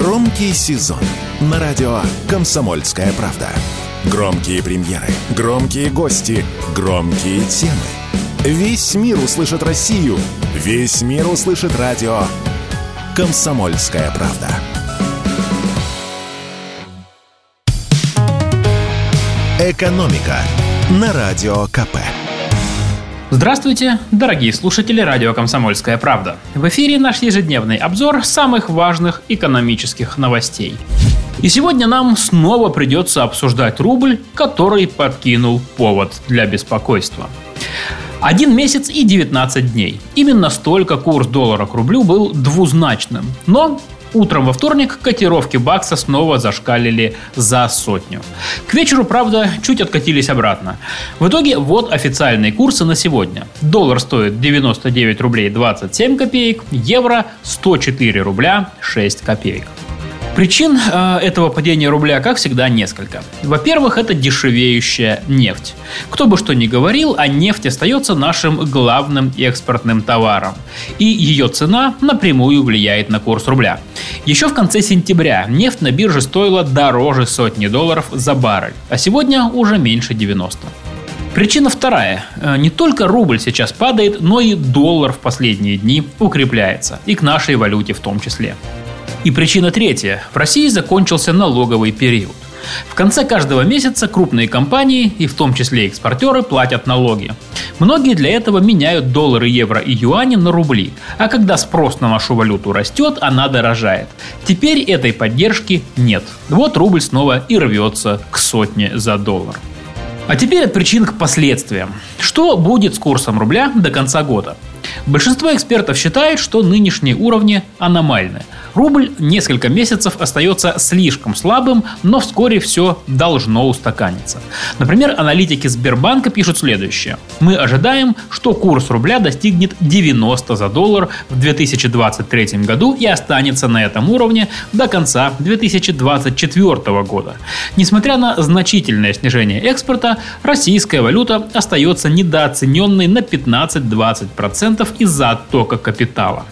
Громкий сезон на радио «Комсомольская правда». Громкие премьеры, громкие гости, громкие темы. Весь мир услышит Россию. Весь мир услышит радио «Комсомольская правда». «Экономика» на Радио КП. Здравствуйте, дорогие слушатели радио «Комсомольская правда». В эфире наш ежедневный обзор самых важных экономических новостей. И сегодня нам снова придется обсуждать рубль, который подкинул повод для беспокойства. Один месяц и 19 дней. Именно столько курс доллара к рублю был двузначным. Но Утром во вторник котировки бакса снова зашкалили за сотню. К вечеру, правда, чуть откатились обратно. В итоге вот официальные курсы на сегодня. Доллар стоит 99 рублей 27 копеек, евро 104 рубля 6 копеек. Причин э, этого падения рубля, как всегда, несколько. Во-первых, это дешевеющая нефть. Кто бы что ни говорил, а нефть остается нашим главным экспортным товаром. И ее цена напрямую влияет на курс рубля. Еще в конце сентября нефть на бирже стоила дороже сотни долларов за баррель, а сегодня уже меньше 90. Причина вторая. Э, не только рубль сейчас падает, но и доллар в последние дни укрепляется. И к нашей валюте в том числе. И причина третья. В России закончился налоговый период. В конце каждого месяца крупные компании, и в том числе экспортеры, платят налоги. Многие для этого меняют доллары, евро и юани на рубли. А когда спрос на нашу валюту растет, она дорожает. Теперь этой поддержки нет. Вот рубль снова и рвется к сотне за доллар. А теперь от причин к последствиям. Что будет с курсом рубля до конца года? Большинство экспертов считает, что нынешние уровни аномальны. Рубль несколько месяцев остается слишком слабым, но вскоре все должно устаканиться. Например, аналитики Сбербанка пишут следующее. Мы ожидаем, что курс рубля достигнет 90 за доллар в 2023 году и останется на этом уровне до конца 2024 года. Несмотря на значительное снижение экспорта, российская валюта остается недооцененной на 15-20% из-за оттока капитала.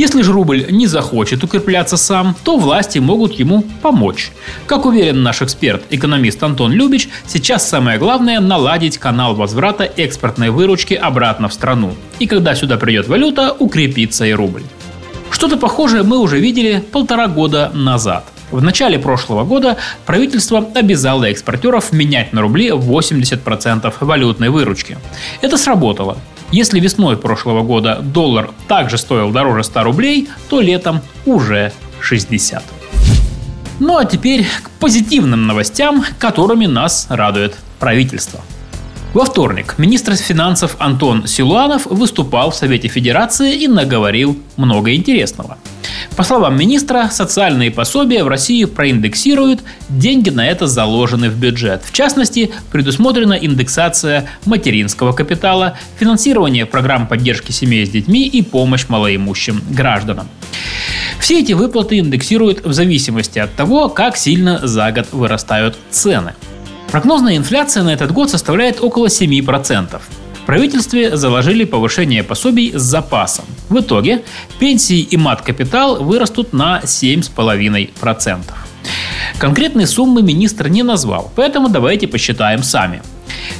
Если же рубль не захочет укрепляться сам, то власти могут ему помочь. Как уверен наш эксперт, экономист Антон Любич, сейчас самое главное наладить канал возврата экспортной выручки обратно в страну. И когда сюда придет валюта, укрепится и рубль. Что-то похожее мы уже видели полтора года назад. В начале прошлого года правительство обязало экспортеров менять на рубли 80% валютной выручки. Это сработало. Если весной прошлого года доллар также стоил дороже 100 рублей, то летом уже 60. Ну а теперь к позитивным новостям, которыми нас радует правительство. Во вторник министр финансов Антон Силуанов выступал в Совете Федерации и наговорил много интересного – по словам министра, социальные пособия в России проиндексируют, деньги на это заложены в бюджет. В частности, предусмотрена индексация материнского капитала, финансирование программ поддержки семей с детьми и помощь малоимущим гражданам. Все эти выплаты индексируют в зависимости от того, как сильно за год вырастают цены. Прогнозная инфляция на этот год составляет около 7% правительстве заложили повышение пособий с запасом. В итоге пенсии и мат-капитал вырастут на 7,5%. Конкретные суммы министр не назвал, поэтому давайте посчитаем сами.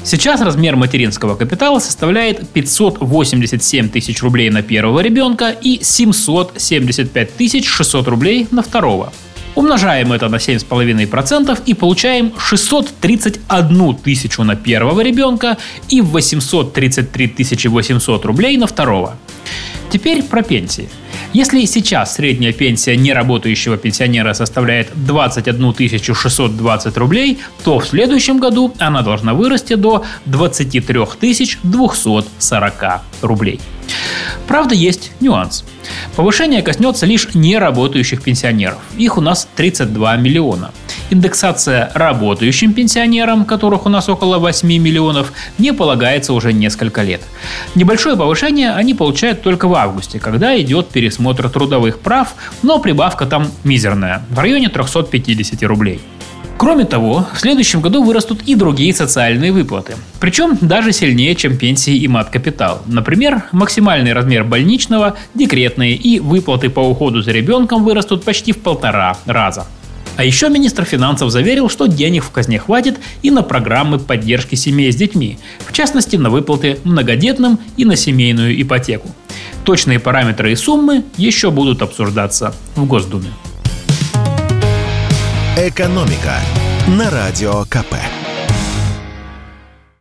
Сейчас размер материнского капитала составляет 587 тысяч рублей на первого ребенка и 775 тысяч 600 рублей на второго. Умножаем это на 7,5% и получаем 631 тысячу на первого ребенка и 833 800 рублей на второго. Теперь про пенсии. Если сейчас средняя пенсия неработающего пенсионера составляет 21 620 рублей, то в следующем году она должна вырасти до 23 240 рублей. Правда, есть нюанс. Повышение коснется лишь неработающих пенсионеров. Их у нас 32 миллиона. Индексация работающим пенсионерам, которых у нас около 8 миллионов, не полагается уже несколько лет. Небольшое повышение они получают только в августе, когда идет пересмотр трудовых прав, но прибавка там мизерная, в районе 350 рублей. Кроме того, в следующем году вырастут и другие социальные выплаты. Причем даже сильнее, чем пенсии и мат-капитал. Например, максимальный размер больничного, декретные и выплаты по уходу за ребенком вырастут почти в полтора раза. А еще министр финансов заверил, что денег в казне хватит и на программы поддержки семей с детьми, в частности на выплаты многодетным и на семейную ипотеку. Точные параметры и суммы еще будут обсуждаться в Госдуме. «Экономика» на Радио КП.